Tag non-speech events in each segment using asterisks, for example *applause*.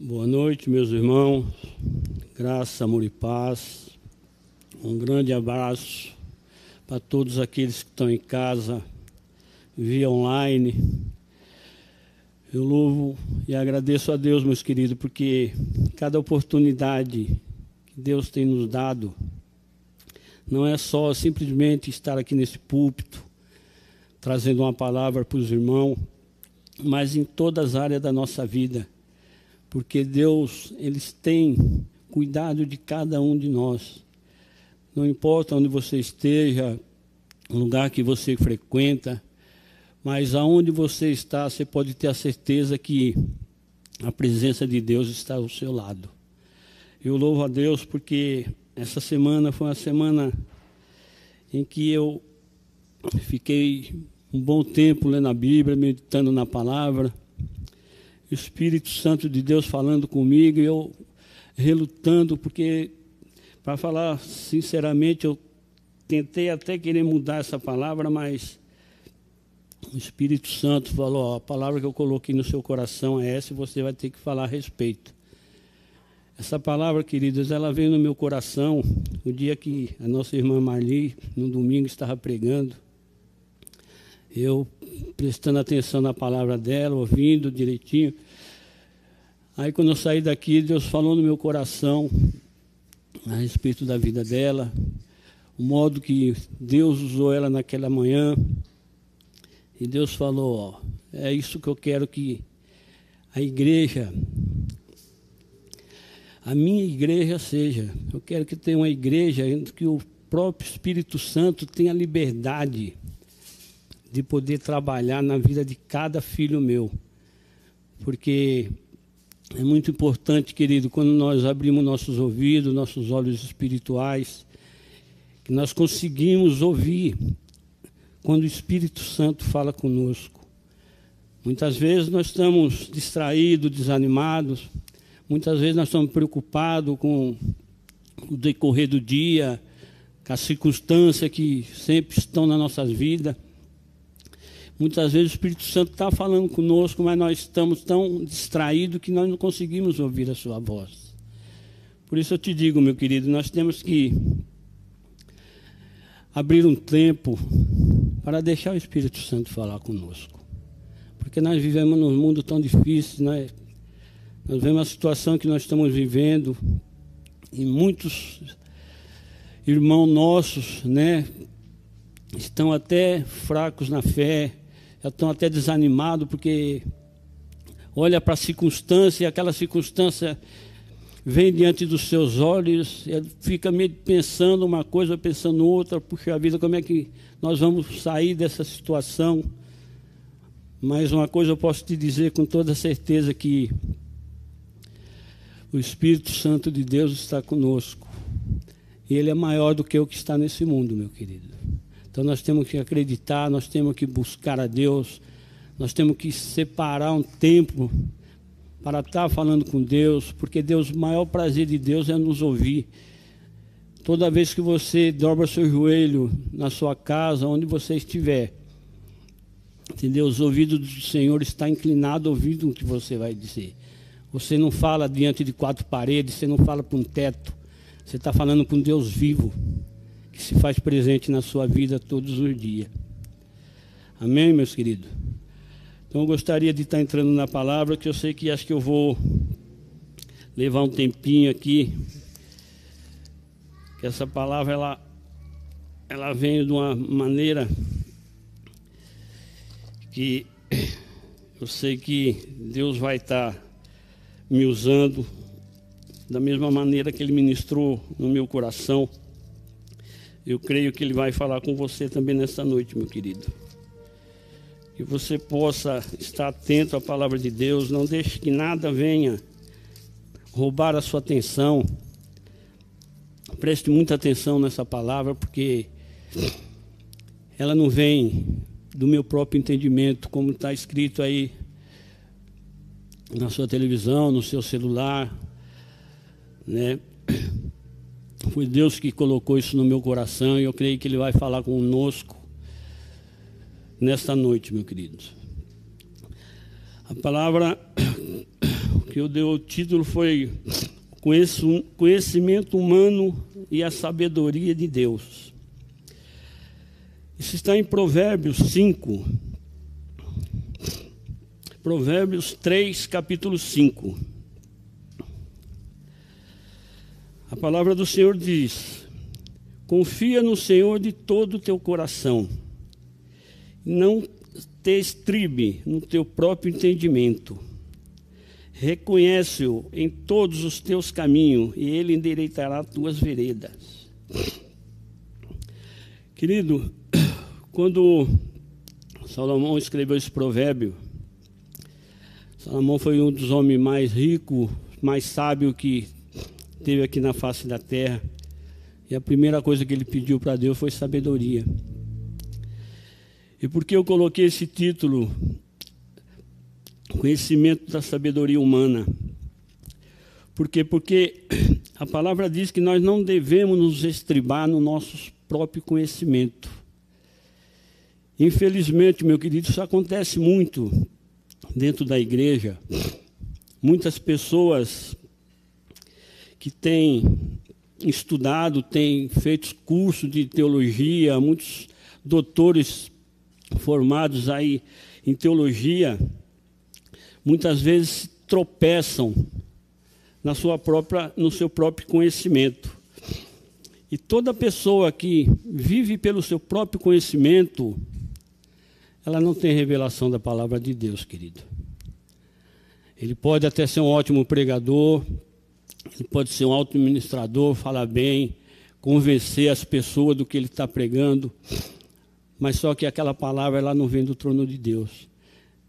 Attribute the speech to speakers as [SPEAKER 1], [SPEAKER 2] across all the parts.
[SPEAKER 1] Boa noite, meus irmãos. Graça, amor e paz. Um grande abraço para todos aqueles que estão em casa, via online. Eu louvo e agradeço a Deus, meus queridos, porque cada oportunidade que Deus tem nos dado não é só simplesmente estar aqui nesse púlpito, trazendo uma palavra para os irmãos, mas em todas as áreas da nossa vida porque Deus, eles têm cuidado de cada um de nós. Não importa onde você esteja, o lugar que você frequenta, mas aonde você está, você pode ter a certeza que a presença de Deus está ao seu lado. Eu louvo a Deus porque essa semana foi uma semana em que eu fiquei um bom tempo lendo a Bíblia, meditando na palavra. Espírito Santo de Deus falando comigo eu relutando, porque, para falar sinceramente, eu tentei até querer mudar essa palavra, mas o Espírito Santo falou: ó, a palavra que eu coloquei no seu coração é essa e você vai ter que falar a respeito. Essa palavra, queridos, ela veio no meu coração o dia que a nossa irmã Marli, no domingo, estava pregando. Eu prestando atenção na palavra dela, ouvindo direitinho. Aí quando eu saí daqui, Deus falou no meu coração a respeito da vida dela, o modo que Deus usou ela naquela manhã. E Deus falou, ó, é isso que eu quero que a igreja, a minha igreja seja. Eu quero que tenha uma igreja que o próprio Espírito Santo tenha liberdade de poder trabalhar na vida de cada filho meu. Porque é muito importante, querido, quando nós abrimos nossos ouvidos, nossos olhos espirituais, que nós conseguimos ouvir quando o Espírito Santo fala conosco. Muitas vezes nós estamos distraídos, desanimados, muitas vezes nós estamos preocupados com o decorrer do dia, com as circunstâncias que sempre estão nas nossas vidas. Muitas vezes o Espírito Santo está falando conosco, mas nós estamos tão distraídos que nós não conseguimos ouvir a sua voz. Por isso eu te digo, meu querido, nós temos que abrir um tempo para deixar o Espírito Santo falar conosco. Porque nós vivemos num mundo tão difícil, né? nós vemos a situação que nós estamos vivendo, e muitos irmãos nossos, né, estão até fracos na fé, estão até desanimados porque olha para a circunstância e aquela circunstância vem diante dos seus olhos, fica meio pensando uma coisa, pensando outra, puxa vida, como é que nós vamos sair dessa situação? Mas uma coisa eu posso te dizer com toda certeza que o Espírito Santo de Deus está conosco. E ele é maior do que o que está nesse mundo, meu querido. Então nós temos que acreditar, nós temos que buscar a Deus, nós temos que separar um tempo para estar falando com Deus, porque Deus, o maior prazer de Deus é nos ouvir. Toda vez que você dobra seu joelho na sua casa, onde você estiver, entendeu? Os ouvidos do Senhor estão inclinados ouvindo o que você vai dizer. Você não fala diante de quatro paredes, você não fala para um teto, você está falando com Deus vivo que se faz presente na sua vida todos os dias. Amém, meus queridos? Então eu gostaria de estar entrando na palavra, que eu sei que acho que eu vou levar um tempinho aqui. Que essa palavra ela, ela vem de uma maneira que eu sei que Deus vai estar me usando da mesma maneira que Ele ministrou no meu coração. Eu creio que Ele vai falar com você também nessa noite, meu querido. Que você possa estar atento à palavra de Deus, não deixe que nada venha roubar a sua atenção. Preste muita atenção nessa palavra, porque ela não vem do meu próprio entendimento, como está escrito aí na sua televisão, no seu celular, né? Foi Deus que colocou isso no meu coração e eu creio que Ele vai falar conosco nesta noite, meu querido. A palavra *coughs* que eu dei o título foi Conhecimento Humano e a Sabedoria de Deus. Isso está em Provérbios 5. Provérbios 3, capítulo 5. A palavra do Senhor diz: Confia no Senhor de todo o teu coração. Não te estribe no teu próprio entendimento. Reconhece-o em todos os teus caminhos e ele endireitará tuas veredas. Querido, *coughs* quando Salomão escreveu esse provérbio, Salomão foi um dos homens mais ricos, mais sábios que teve aqui na face da terra. E a primeira coisa que ele pediu para Deus foi sabedoria. E por que eu coloquei esse título? Conhecimento da sabedoria humana. Por quê? Porque a palavra diz que nós não devemos nos estribar no nosso próprio conhecimento. Infelizmente, meu querido, isso acontece muito dentro da igreja. Muitas pessoas que têm estudado, têm feito curso de teologia, muitos doutores formados aí em teologia, muitas vezes tropeçam na sua própria, no seu próprio conhecimento. E toda pessoa que vive pelo seu próprio conhecimento, ela não tem revelação da palavra de Deus, querido. Ele pode até ser um ótimo pregador, ele pode ser um auto-ministrador, falar bem, convencer as pessoas do que ele está pregando, mas só que aquela palavra ela não vem do trono de Deus.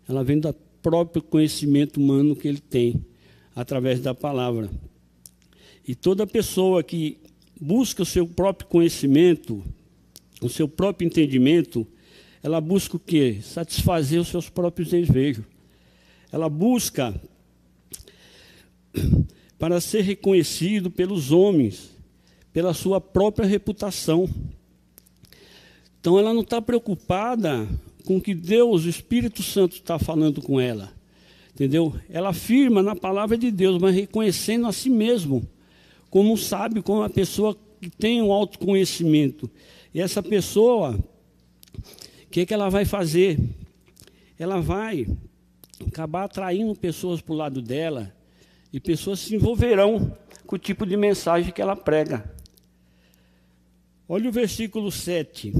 [SPEAKER 1] Ela vem do próprio conhecimento humano que ele tem através da palavra. E toda pessoa que busca o seu próprio conhecimento, o seu próprio entendimento, ela busca o quê? Satisfazer os seus próprios desejos. Ela busca para ser reconhecido pelos homens, pela sua própria reputação. Então ela não está preocupada com o que Deus, o Espírito Santo, está falando com ela. Entendeu? Ela afirma na palavra de Deus, mas reconhecendo a si mesmo, como um sábio, como uma pessoa que tem um autoconhecimento. E essa pessoa, o que, que ela vai fazer? Ela vai acabar atraindo pessoas para o lado dela, e pessoas se envolverão com o tipo de mensagem que ela prega. Olha o versículo 7.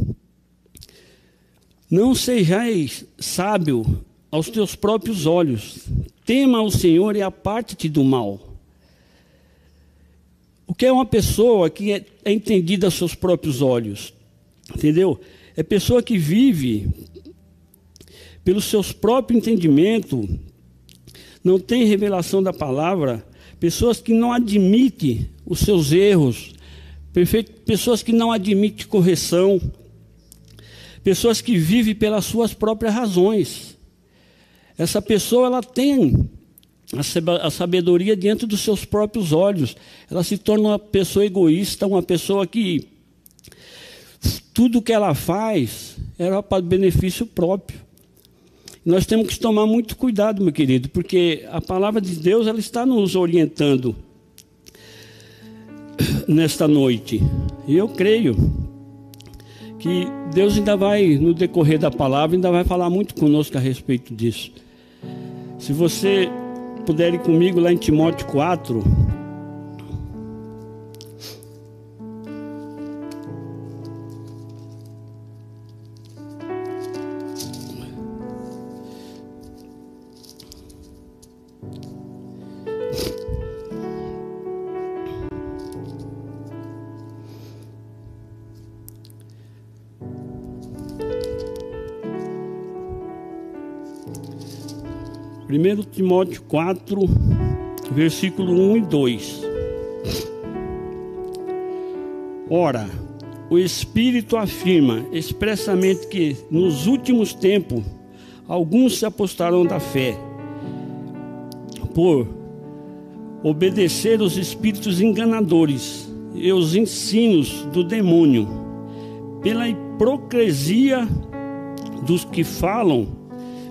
[SPEAKER 1] Não sejais sábio aos teus próprios olhos, tema o Senhor e aparte-te do mal. O que é uma pessoa que é, é entendida aos seus próprios olhos? Entendeu? É pessoa que vive pelo seus próprios entendimento, não tem revelação da palavra, pessoas que não admitem os seus erros, pessoas que não admitem correção, pessoas que vivem pelas suas próprias razões. Essa pessoa ela tem a sabedoria diante dos seus próprios olhos. Ela se torna uma pessoa egoísta, uma pessoa que tudo que ela faz era para benefício próprio. Nós temos que tomar muito cuidado, meu querido, porque a palavra de Deus ela está nos orientando nesta noite. E eu creio que Deus ainda vai, no decorrer da palavra, ainda vai falar muito conosco a respeito disso. Se você puder ir comigo lá em Timóteo 4, Timóteo 4, versículo 1 e 2. Ora, o Espírito afirma expressamente que nos últimos tempos alguns se apostarão da fé, por obedecer os espíritos enganadores e os ensinos do demônio, pela hipocrisia dos que falam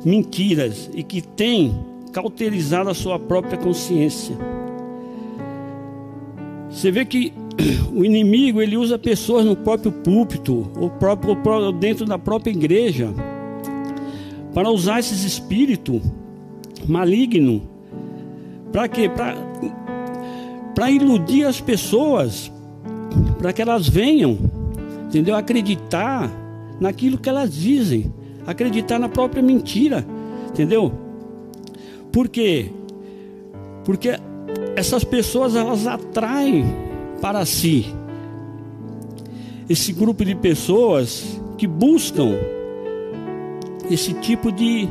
[SPEAKER 1] mentiras e que têm cauterizar a sua própria consciência. Você vê que *clears throat* o inimigo ele usa pessoas no próprio púlpito, ou próprio, ou dentro da própria igreja, para usar esses espíritos malignos. Para quê? Para iludir as pessoas, para que elas venham, entendeu? Acreditar naquilo que elas dizem, acreditar na própria mentira, entendeu? Por quê? Porque essas pessoas elas atraem para si esse grupo de pessoas que buscam esse tipo de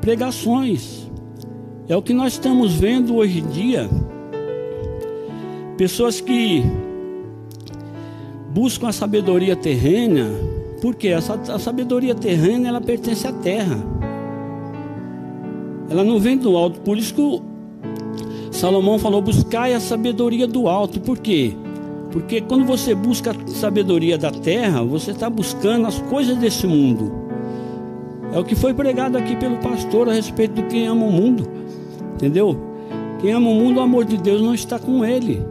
[SPEAKER 1] pregações. É o que nós estamos vendo hoje em dia. Pessoas que buscam a sabedoria terrena, porque a, a sabedoria terrena ela pertence à terra. Ela não vem do alto. Por isso que Salomão falou: buscai a sabedoria do alto. Por quê? Porque quando você busca a sabedoria da terra, você está buscando as coisas desse mundo. É o que foi pregado aqui pelo pastor a respeito do quem ama o mundo. Entendeu? Quem ama o mundo, o amor de Deus não está com ele.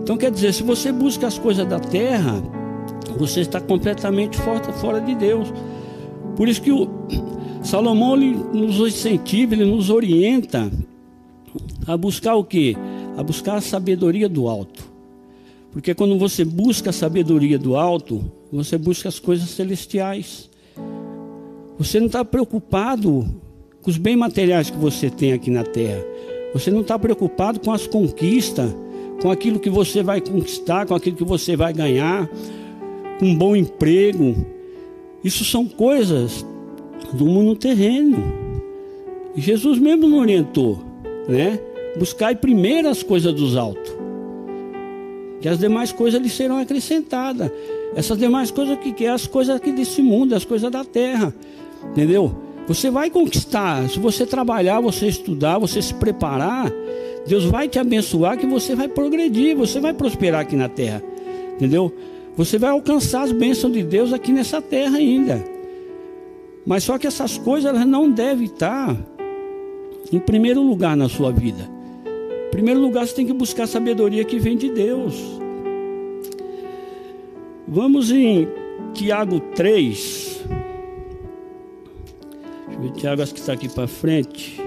[SPEAKER 1] Então quer dizer, se você busca as coisas da terra, você está completamente fora, fora de Deus. Por isso que o Salomão ele nos incentiva, ele nos orienta a buscar o que? A buscar a sabedoria do alto. Porque quando você busca a sabedoria do alto, você busca as coisas celestiais. Você não está preocupado com os bens materiais que você tem aqui na terra. Você não está preocupado com as conquistas, com aquilo que você vai conquistar, com aquilo que você vai ganhar, com um bom emprego. Isso são coisas do mundo terreno. E Jesus mesmo não orientou, né? Buscai primeiro as coisas dos altos, que as demais coisas lhe serão acrescentadas. Essas demais coisas que, que é as coisas aqui desse mundo, as coisas da terra, entendeu? Você vai conquistar, se você trabalhar, você estudar, você se preparar, Deus vai te abençoar, que você vai progredir, você vai prosperar aqui na terra, entendeu? Você vai alcançar as bênçãos de Deus aqui nessa terra ainda. Mas só que essas coisas elas não devem estar em primeiro lugar na sua vida. Em primeiro lugar, você tem que buscar a sabedoria que vem de Deus. Vamos em Tiago 3. Deixa eu ver, Tiago, acho que está aqui para frente.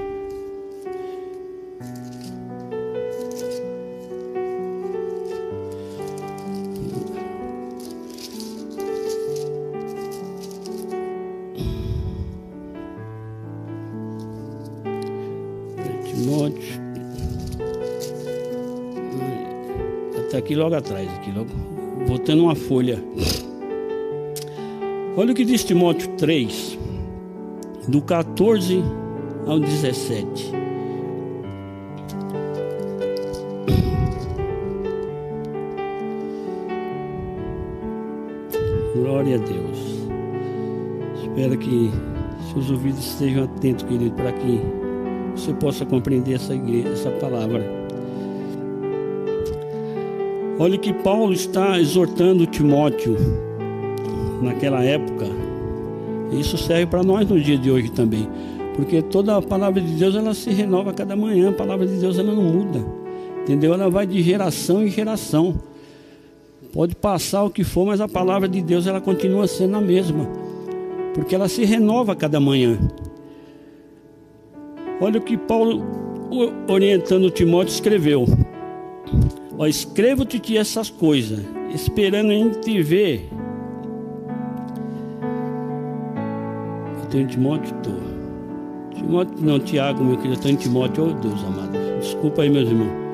[SPEAKER 1] Logo atrás, aqui logo, botando uma folha. Olha o que diz Timóteo 3, do 14 ao 17. Glória a Deus. Espero que seus ouvidos estejam atentos, querido, para que você possa compreender essa, igreja, essa palavra. Olha que Paulo está exortando Timóteo naquela época. Isso serve para nós no dia de hoje também. Porque toda a palavra de Deus ela se renova cada manhã. A palavra de Deus ela não muda. Entendeu? Ela vai de geração em geração. Pode passar o que for, mas a palavra de Deus ela continua sendo a mesma. Porque ela se renova cada manhã. Olha o que Paulo, orientando Timóteo, escreveu. Ó, escrevo-te essas coisas, esperando em te ver. Eu tenho Timóteo, tô. Timóteo, não, Tiago, meu querido, eu tenho Timóteo, oh Deus amado. Desculpa aí, meus irmãos.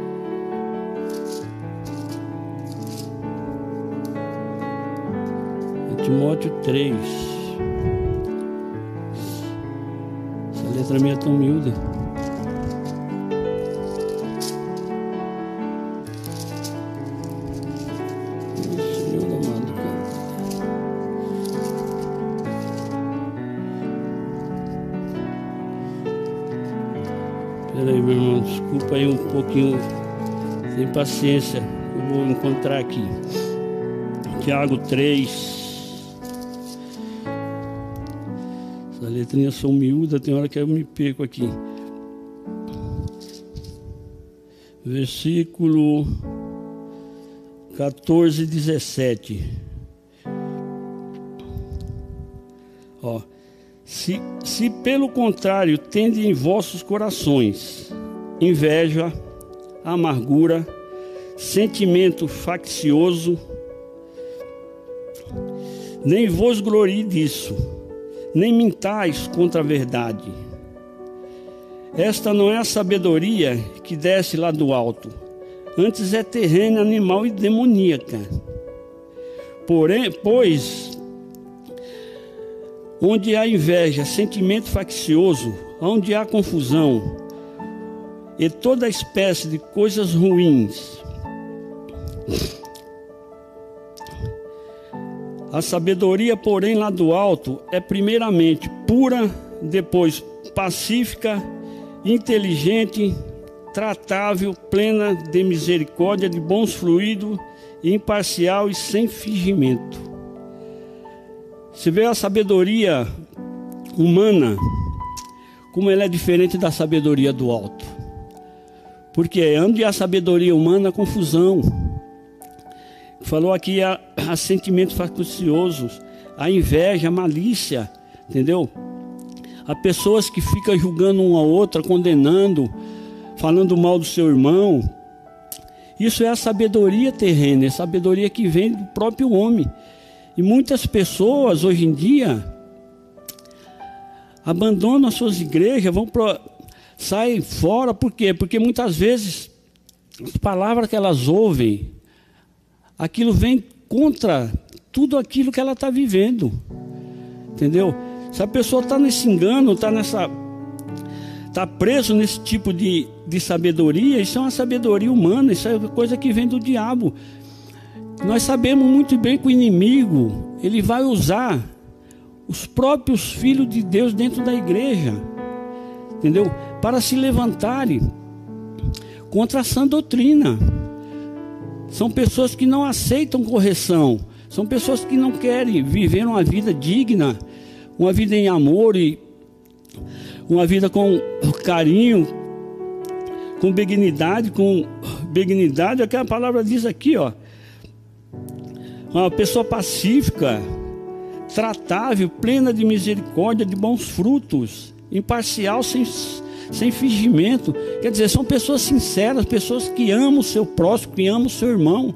[SPEAKER 1] Timóteo 3. Essa letra minha é tão miúda. Pouquinho, sem paciência, eu vou encontrar aqui. Tiago 3. Essa letrinha são miúda, tem hora que eu me perco aqui. versículo 14, 17. Ó, se, se pelo contrário tende em vossos corações inveja, amargura, sentimento faccioso, nem vos glorie disso, nem mintais contra a verdade. Esta não é a sabedoria que desce lá do alto, antes é terrena, animal e demoníaca. Porém, pois, onde há inveja, sentimento faccioso, onde há confusão e toda espécie de coisas ruins, a sabedoria, porém, lá do alto é primeiramente pura, depois pacífica, inteligente, tratável, plena de misericórdia, de bons fluidos, imparcial e sem fingimento. Se vê a sabedoria humana, como ela é diferente da sabedoria do alto. Porque onde há sabedoria humana, há confusão Falou aqui a, a sentimentos facciosos, a inveja, a malícia, entendeu? Há pessoas que ficam julgando uma a outra, condenando, falando mal do seu irmão. Isso é a sabedoria terrena, é a sabedoria que vem do próprio homem. E muitas pessoas hoje em dia abandonam as suas igrejas, vão pro, saem fora, por quê? Porque muitas vezes as palavras que elas ouvem aquilo vem contra tudo aquilo que ela está vivendo. Entendeu? Se a pessoa está nesse engano, está nessa. Está preso nesse tipo de, de sabedoria, isso é uma sabedoria humana, isso é coisa que vem do diabo. Nós sabemos muito bem que o inimigo, ele vai usar os próprios filhos de Deus dentro da igreja, entendeu? Para se levantarem contra a sã doutrina. São pessoas que não aceitam correção. São pessoas que não querem viver uma vida digna, uma vida em amor e uma vida com carinho, com benignidade, com benignidade, é que a palavra diz aqui, ó. Uma pessoa pacífica, tratável, plena de misericórdia, de bons frutos, imparcial, sem sem fingimento. Quer dizer, são pessoas sinceras, pessoas que amam o seu próximo, que amam o seu irmão,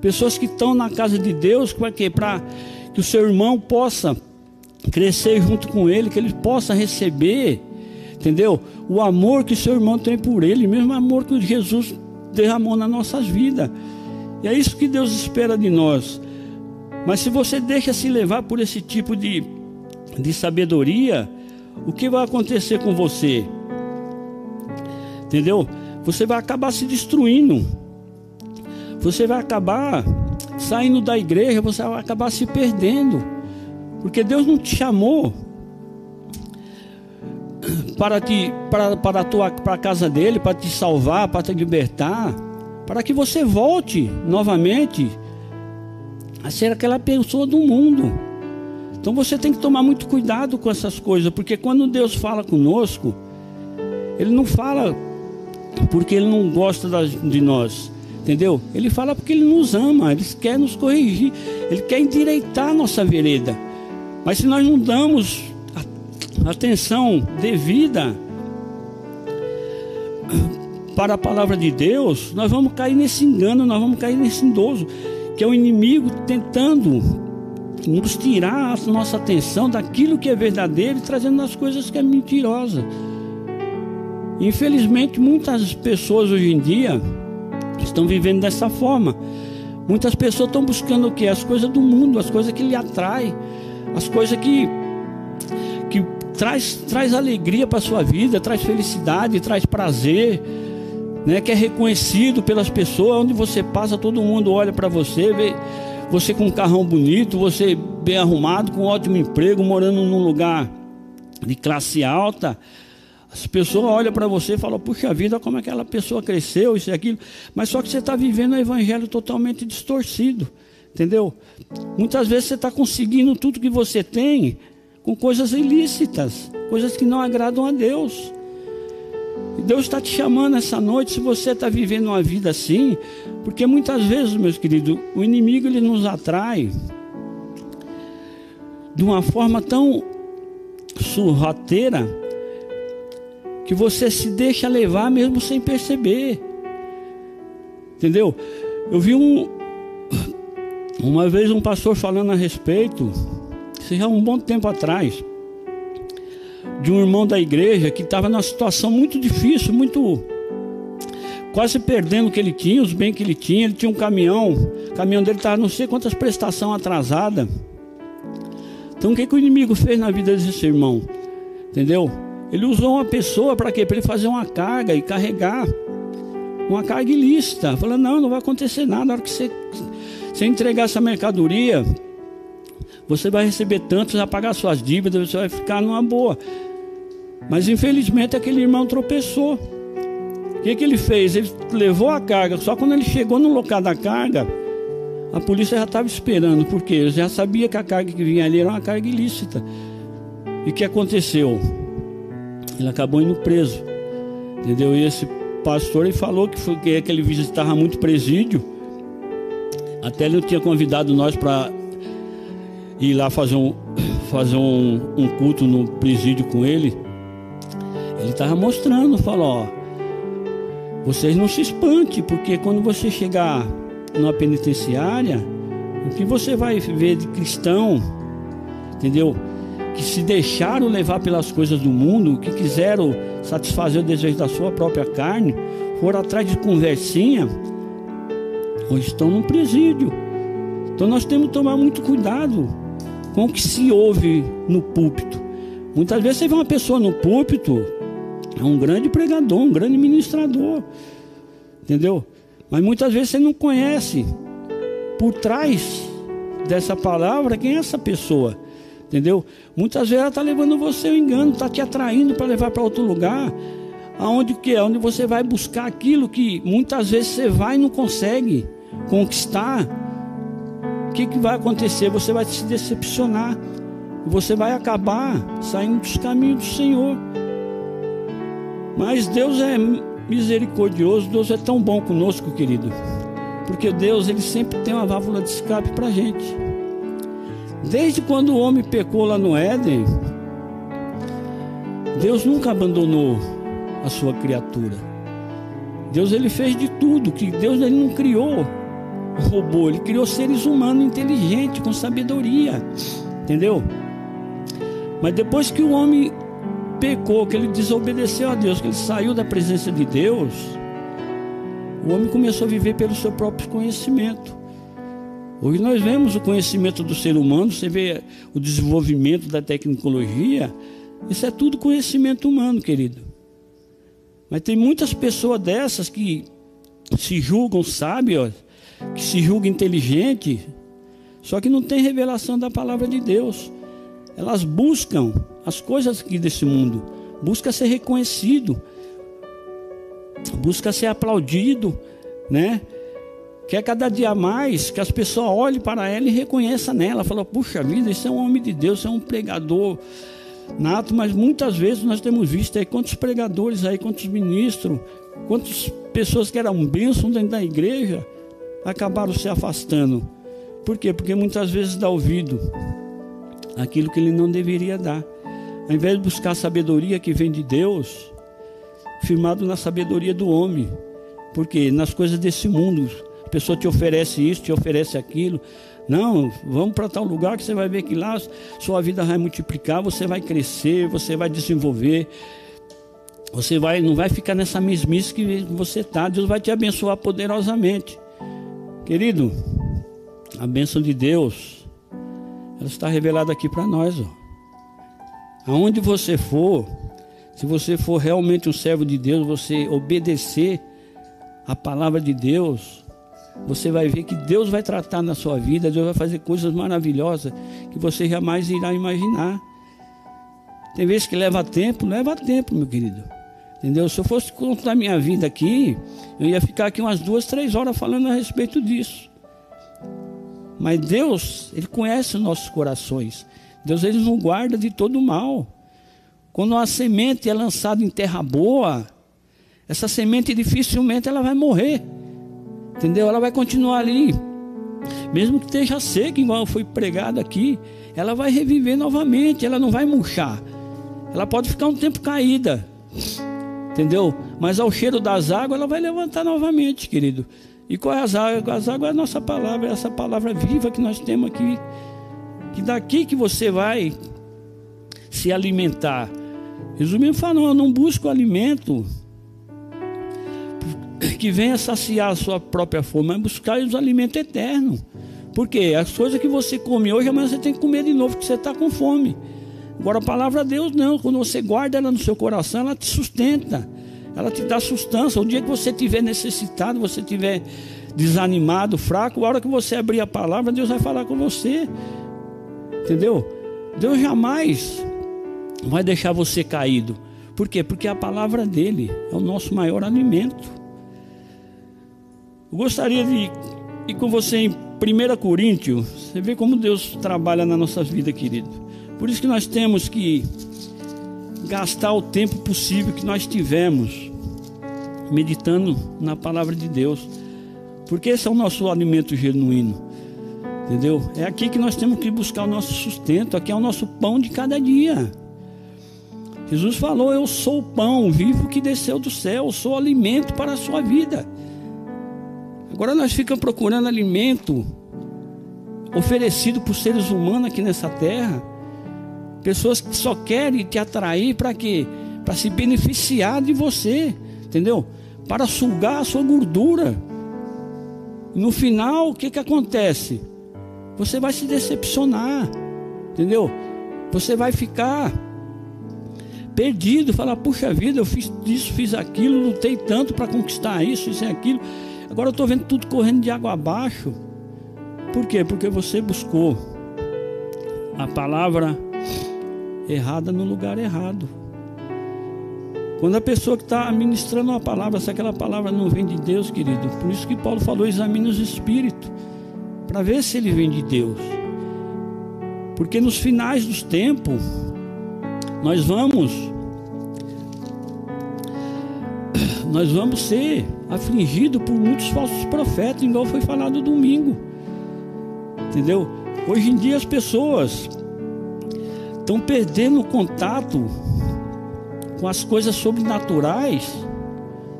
[SPEAKER 1] pessoas que estão na casa de Deus para quê? Para que o seu irmão possa crescer junto com ele, que ele possa receber, entendeu? O amor que o seu irmão tem por ele, mesmo amor que Jesus derramou nas nossas vidas. E é isso que Deus espera de nós. Mas se você deixa se levar por esse tipo de, de sabedoria, o que vai acontecer com você? Entendeu? Você vai acabar se destruindo. Você vai acabar saindo da igreja, você vai acabar se perdendo. Porque Deus não te chamou para te para, para a tua para a casa dele, para te salvar, para te libertar, para que você volte novamente a ser aquela pessoa do mundo. Então você tem que tomar muito cuidado com essas coisas, porque quando Deus fala conosco, ele não fala porque Ele não gosta de nós. Entendeu? Ele fala porque Ele nos ama, Ele quer nos corrigir, Ele quer endireitar a nossa vereda. Mas se nós não damos atenção devida para a palavra de Deus, nós vamos cair nesse engano, nós vamos cair nesse idoso, que é o inimigo tentando nos tirar a nossa atenção daquilo que é verdadeiro e trazendo as coisas que é mentirosa. Infelizmente, muitas pessoas hoje em dia estão vivendo dessa forma. Muitas pessoas estão buscando o que? As coisas do mundo, as coisas que lhe atraem, as coisas que, que traz, traz alegria para a sua vida, traz felicidade, traz prazer, né? que é reconhecido pelas pessoas, onde você passa, todo mundo olha para você, vê você com um carrão bonito, você bem arrumado, com um ótimo emprego, morando num lugar de classe alta. As pessoas olham para você e falam, puxa vida, como aquela pessoa cresceu, isso e aquilo. Mas só que você está vivendo o evangelho totalmente distorcido. Entendeu? Muitas vezes você está conseguindo tudo que você tem com coisas ilícitas, coisas que não agradam a Deus. Deus está te chamando essa noite, se você está vivendo uma vida assim, porque muitas vezes, meus queridos, o inimigo ele nos atrai de uma forma tão surrateira que você se deixa levar mesmo sem perceber. Entendeu? Eu vi um uma vez um pastor falando a respeito, isso já um bom tempo atrás, de um irmão da igreja que estava numa situação muito difícil, muito quase perdendo o que ele tinha, os bens que ele tinha. Ele tinha um caminhão, o caminhão dele estava não sei quantas prestações atrasada. Então o que, que o inimigo fez na vida desse irmão? Entendeu? Ele usou uma pessoa para quê? Para ele fazer uma carga e carregar uma carga ilícita. Falando, não, não vai acontecer nada. Na hora que você, você entregar essa mercadoria, você vai receber tanto, você vai pagar suas dívidas, você vai ficar numa boa. Mas infelizmente aquele irmão tropeçou. O que, que ele fez? Ele levou a carga, só quando ele chegou no local da carga, a polícia já estava esperando, porque ele já sabia que a carga que vinha ali era uma carga ilícita. E o que aconteceu? Ele acabou indo preso. Entendeu? E esse pastor ele falou que, foi, que ele visitava muito presídio. Até ele tinha convidado nós para ir lá fazer um, fazer um, um culto no presídio com ele. Ele estava mostrando, falou, ó, vocês não se espantem, porque quando você chegar numa penitenciária, o que você vai ver de cristão, entendeu? Que se deixaram levar pelas coisas do mundo, que quiseram satisfazer o desejo da sua própria carne, foram atrás de conversinha, hoje estão num presídio. Então nós temos que tomar muito cuidado com o que se ouve no púlpito. Muitas vezes você vê uma pessoa no púlpito, é um grande pregador, um grande ministrador. Entendeu? Mas muitas vezes você não conhece por trás dessa palavra quem é essa pessoa. Entendeu? Muitas vezes ela está levando você ao engano, está te atraindo para levar para outro lugar. Aonde que é? Onde você vai buscar aquilo que muitas vezes você vai e não consegue conquistar. O que, que vai acontecer? Você vai se decepcionar. Você vai acabar saindo dos caminhos do Senhor. Mas Deus é misericordioso, Deus é tão bom conosco, querido. Porque Deus, ele sempre tem uma válvula de escape para a gente. Desde quando o homem pecou lá no Éden, Deus nunca abandonou a sua criatura. Deus ele fez de tudo, que Deus ele não criou robô, ele criou seres humanos inteligentes, com sabedoria. Entendeu? Mas depois que o homem pecou, que ele desobedeceu a Deus, que ele saiu da presença de Deus, o homem começou a viver pelo seu próprio conhecimento. Hoje nós vemos o conhecimento do ser humano, você vê o desenvolvimento da tecnologia, isso é tudo conhecimento humano, querido. Mas tem muitas pessoas dessas que se julgam sábios, que se julgam inteligentes, só que não tem revelação da palavra de Deus. Elas buscam as coisas aqui desse mundo, busca ser reconhecido, busca ser aplaudido, né? Quer cada dia mais que as pessoas olhem para ela e reconheçam nela. Fala, puxa vida, esse é um homem de Deus, esse é um pregador nato, mas muitas vezes nós temos visto aí quantos pregadores aí, quantos ministros, quantas pessoas que eram bênçãos dentro da igreja acabaram se afastando. Por quê? Porque muitas vezes dá ouvido aquilo que ele não deveria dar. Ao invés de buscar a sabedoria que vem de Deus, firmado na sabedoria do homem. Porque nas coisas desse mundo, a pessoa te oferece isso, te oferece aquilo. Não, vamos para tal lugar que você vai ver que lá sua vida vai multiplicar, você vai crescer, você vai desenvolver. Você vai, não vai ficar nessa mesmice que você está. Deus vai te abençoar poderosamente. Querido, a bênção de Deus, ela está revelada aqui para nós. Ó. Aonde você for, se você for realmente um servo de Deus, você obedecer a palavra de Deus, você vai ver que Deus vai tratar na sua vida, Deus vai fazer coisas maravilhosas que você jamais irá imaginar. Tem vezes que leva tempo, leva tempo, meu querido. Entendeu? Se eu fosse contar minha vida aqui, eu ia ficar aqui umas duas, três horas falando a respeito disso. Mas Deus, Ele conhece os nossos corações. Deus ele nos guarda de todo mal. Quando uma semente é lançada em terra boa, essa semente dificilmente ela vai morrer. Entendeu? Ela vai continuar ali. Mesmo que esteja seca, igual foi pregado aqui, ela vai reviver novamente, ela não vai murchar. Ela pode ficar um tempo caída. Entendeu? Mas ao cheiro das águas ela vai levantar novamente, querido. E qual é as águas? As águas é a nossa palavra, é essa palavra viva que nós temos aqui. Que daqui que você vai se alimentar. Resumindo, falando, eu não busco alimento que venha saciar a sua própria fome, mas buscar os alimentos eternos. Porque as coisas que você come hoje, amanhã você tem que comer de novo, porque você está com fome. Agora a palavra de Deus não, quando você guarda ela no seu coração, ela te sustenta, ela te dá sustância. O dia que você estiver necessitado, você estiver desanimado, fraco, a hora que você abrir a palavra, Deus vai falar com você. Entendeu? Deus jamais vai deixar você caído. Por quê? Porque a palavra dele é o nosso maior alimento. Eu gostaria de ir com você em 1 Coríntios. Você vê como Deus trabalha na nossa vida, querido. Por isso que nós temos que gastar o tempo possível que nós tivemos meditando na palavra de Deus. Porque esse é o nosso alimento genuíno. Entendeu? É aqui que nós temos que buscar o nosso sustento, aqui é o nosso pão de cada dia. Jesus falou: Eu sou o pão vivo que desceu do céu, eu sou alimento para a sua vida. Agora nós ficamos procurando alimento oferecido por seres humanos aqui nessa terra. Pessoas que só querem te atrair para quê? Para se beneficiar de você, entendeu? Para sugar a sua gordura. No final, o que, que acontece? Você vai se decepcionar, entendeu? Você vai ficar perdido, falar, puxa vida, eu fiz isso, fiz aquilo, lutei tanto para conquistar isso, isso e aquilo. Agora eu estou vendo tudo correndo de água abaixo. Por quê? Porque você buscou a palavra errada no lugar errado. Quando a pessoa que está ministrando uma palavra, se aquela palavra não vem de Deus, querido, por isso que Paulo falou: examine os espíritos, para ver se ele vem de Deus. Porque nos finais dos tempos, nós vamos, nós vamos ser afligido por muitos falsos profetas, igual foi falado domingo. Entendeu? Hoje em dia as pessoas estão perdendo o contato com as coisas sobrenaturais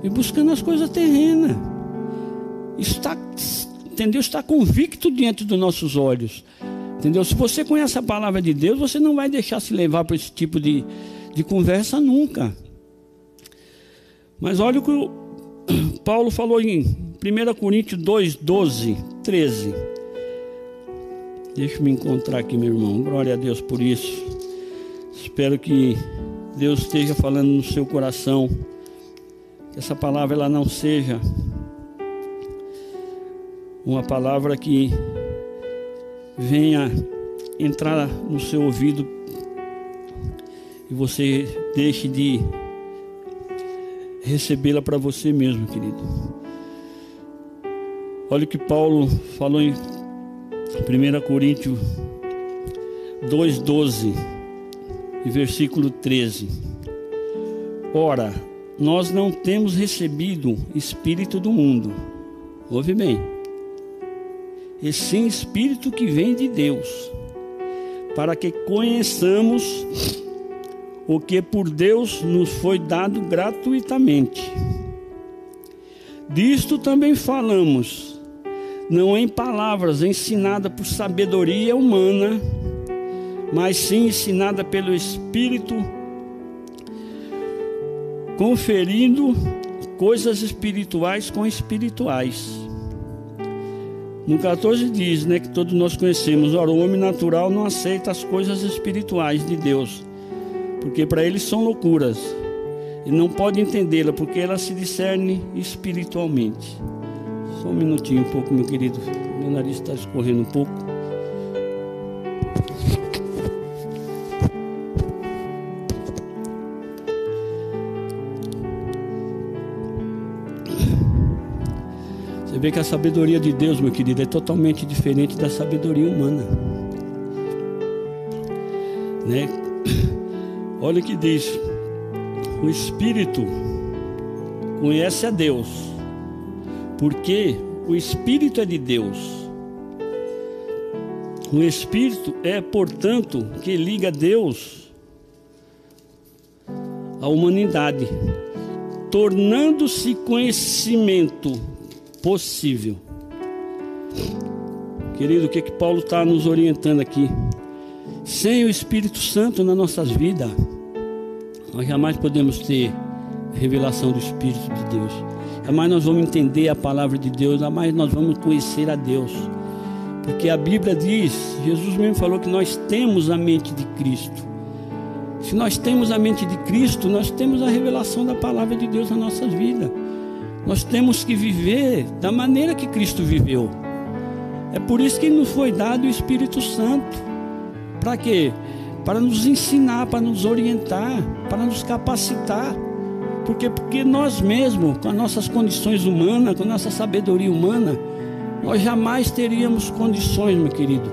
[SPEAKER 1] e buscando as coisas terrenas. Está, entendeu? Está convicto diante dos nossos olhos. Entendeu? Se você conhece a palavra de Deus, você não vai deixar se levar por esse tipo de, de conversa nunca. Mas olha o que o *clears throat* Paulo falou em 1 Coríntios 2, 12, 13. Deixa eu me encontrar aqui, meu irmão. Glória a Deus por isso. Espero que Deus esteja falando no seu coração. Que essa palavra ela não seja uma palavra que venha entrar no seu ouvido e você deixe de recebê-la para você mesmo, querido. Olha o que Paulo falou em 1 Coríntios 2,12 e versículo 13. Ora, nós não temos recebido espírito do mundo, ouve bem, e sim espírito que vem de Deus, para que conheçamos o que por Deus nos foi dado gratuitamente. Disto também falamos, não em palavras ensinada por sabedoria humana, mas sim ensinada pelo Espírito, conferindo coisas espirituais com espirituais. No 14 diz, né, que todos nós conhecemos, ora, o homem natural não aceita as coisas espirituais de Deus, porque para eles são loucuras e não pode entendê-la porque ela se discerne espiritualmente. Só um minutinho, um pouco, meu querido. Meu nariz está escorrendo um pouco. Você vê que a sabedoria de Deus, meu querido, é totalmente diferente da sabedoria humana. Né? Olha o que diz: o Espírito conhece a Deus, porque o Espírito é de Deus. O Espírito é, portanto, que liga Deus à humanidade, tornando-se conhecimento possível. Querido, o que, que Paulo está nos orientando aqui? Sem o Espírito Santo nas nossas vidas, nós jamais podemos ter revelação do Espírito de Deus. Jamais nós vamos entender a palavra de Deus, jamais nós vamos conhecer a Deus. Porque a Bíblia diz, Jesus mesmo falou que nós temos a mente de Cristo. Se nós temos a mente de Cristo, nós temos a revelação da palavra de Deus na nossas vidas. Nós temos que viver da maneira que Cristo viveu. É por isso que nos foi dado o Espírito Santo. Para quê? Para nos ensinar, para nos orientar, para nos capacitar. Porque, porque nós mesmos, com as nossas condições humanas, com a nossa sabedoria humana, nós jamais teríamos condições, meu querido,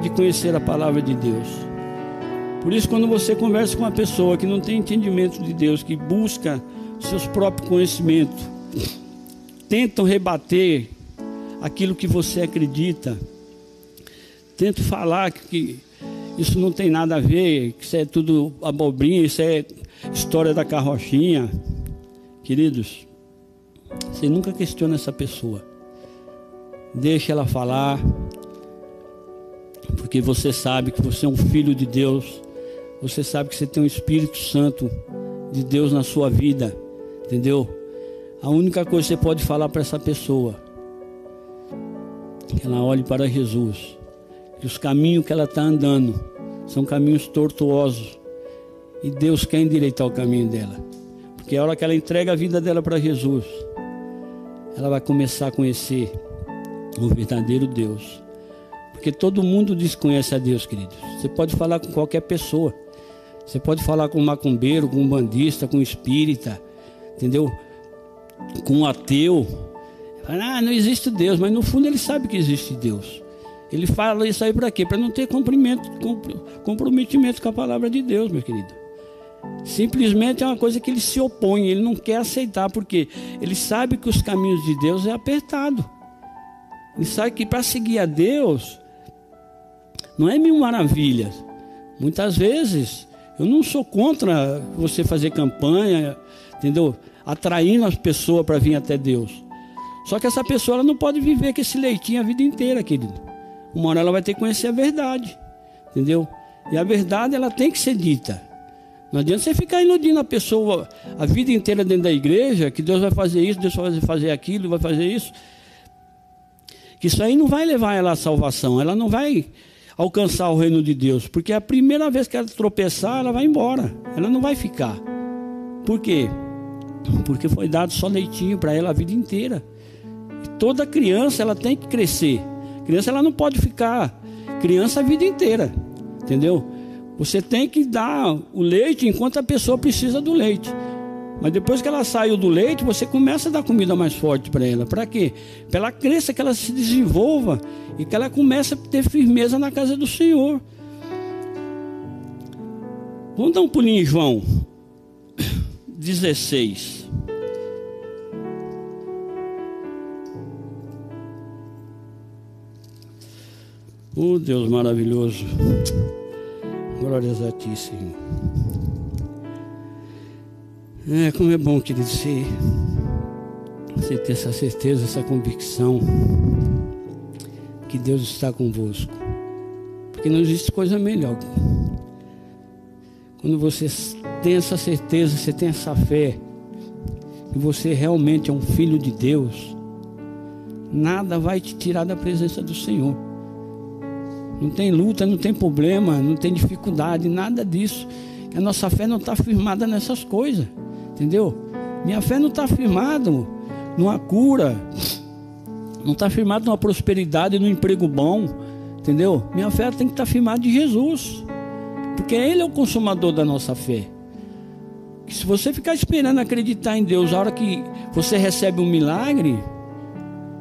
[SPEAKER 1] de conhecer a palavra de Deus. Por isso, quando você conversa com uma pessoa que não tem entendimento de Deus, que busca seus próprios conhecimentos, tentam rebater aquilo que você acredita, tentam falar que isso não tem nada a ver, isso é tudo abobrinha, isso é história da carrochinha. Queridos, você nunca questiona essa pessoa. Deixa ela falar, porque você sabe que você é um filho de Deus, você sabe que você tem um Espírito Santo de Deus na sua vida, entendeu? A única coisa que você pode falar para essa pessoa, que ela olhe para Jesus, que os caminhos que ela está andando são caminhos tortuosos, e Deus quer endireitar o caminho dela, porque a hora que ela entrega a vida dela para Jesus, ela vai começar a conhecer o verdadeiro Deus. Porque todo mundo desconhece a Deus, queridos. Você pode falar com qualquer pessoa. Você pode falar com um macumbeiro, com um bandista, com um espírita, entendeu? Com um ateu. Ah, não existe Deus, mas no fundo ele sabe que existe Deus. Ele fala isso aí para quê? Para não ter comprometimento com a palavra de Deus, meu querido. Simplesmente é uma coisa que ele se opõe, ele não quer aceitar, porque ele sabe que os caminhos de Deus é apertado. Ele sabe que para seguir a Deus não é mil maravilhas. Muitas vezes eu não sou contra você fazer campanha, entendeu? Atraindo as pessoas para vir até Deus. Só que essa pessoa não pode viver com esse leitinho a vida inteira, querido. Uma hora ela vai ter que conhecer a verdade, entendeu? E a verdade ela tem que ser dita. Não adianta você ficar iludindo a pessoa a vida inteira dentro da igreja, que Deus vai fazer isso, Deus vai fazer aquilo, vai fazer isso. Que isso aí não vai levar ela à salvação, ela não vai alcançar o reino de Deus, porque a primeira vez que ela tropeçar, ela vai embora, ela não vai ficar. Por quê? Porque foi dado só leitinho para ela a vida inteira. E toda criança ela tem que crescer. Criança ela não pode ficar criança a vida inteira, entendeu? Você tem que dar o leite enquanto a pessoa precisa do leite. Mas depois que ela saiu do leite, você começa a dar comida mais forte para ela. Para quê? Para ela cresça, que ela se desenvolva e que ela comece a ter firmeza na casa do Senhor. Vamos dar um pulinho em João *coughs* 16. Oh Deus maravilhoso. Glórias a Ti, Senhor. É, como é bom, querido, você, você ter essa certeza, essa convicção que Deus está convosco. Porque não existe coisa melhor. Quando você tem essa certeza, você tem essa fé, que você realmente é um filho de Deus, nada vai te tirar da presença do Senhor. Não tem luta, não tem problema, não tem dificuldade, nada disso. A nossa fé não está firmada nessas coisas, entendeu? Minha fé não está firmada numa cura, não está firmada numa prosperidade, num emprego bom, entendeu? Minha fé tem que estar tá firmada em Jesus, porque Ele é o consumador da nossa fé. se você ficar esperando acreditar em Deus, a hora que você recebe um milagre,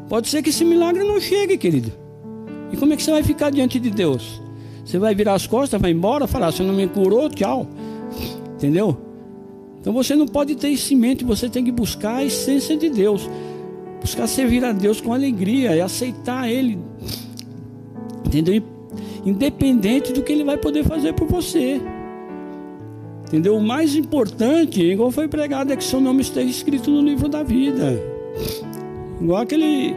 [SPEAKER 1] pode ser que esse milagre não chegue, querido. E como é que você vai ficar diante de Deus? Você vai virar as costas, vai embora, falar: Você não me curou, tchau. Entendeu? Então você não pode ter isso em mente, você tem que buscar a essência de Deus. Buscar servir a Deus com alegria e aceitar Ele. Entendeu? Independente do que Ele vai poder fazer por você. Entendeu? O mais importante, igual foi pregado, é que seu nome esteja escrito no livro da vida. Igual aquele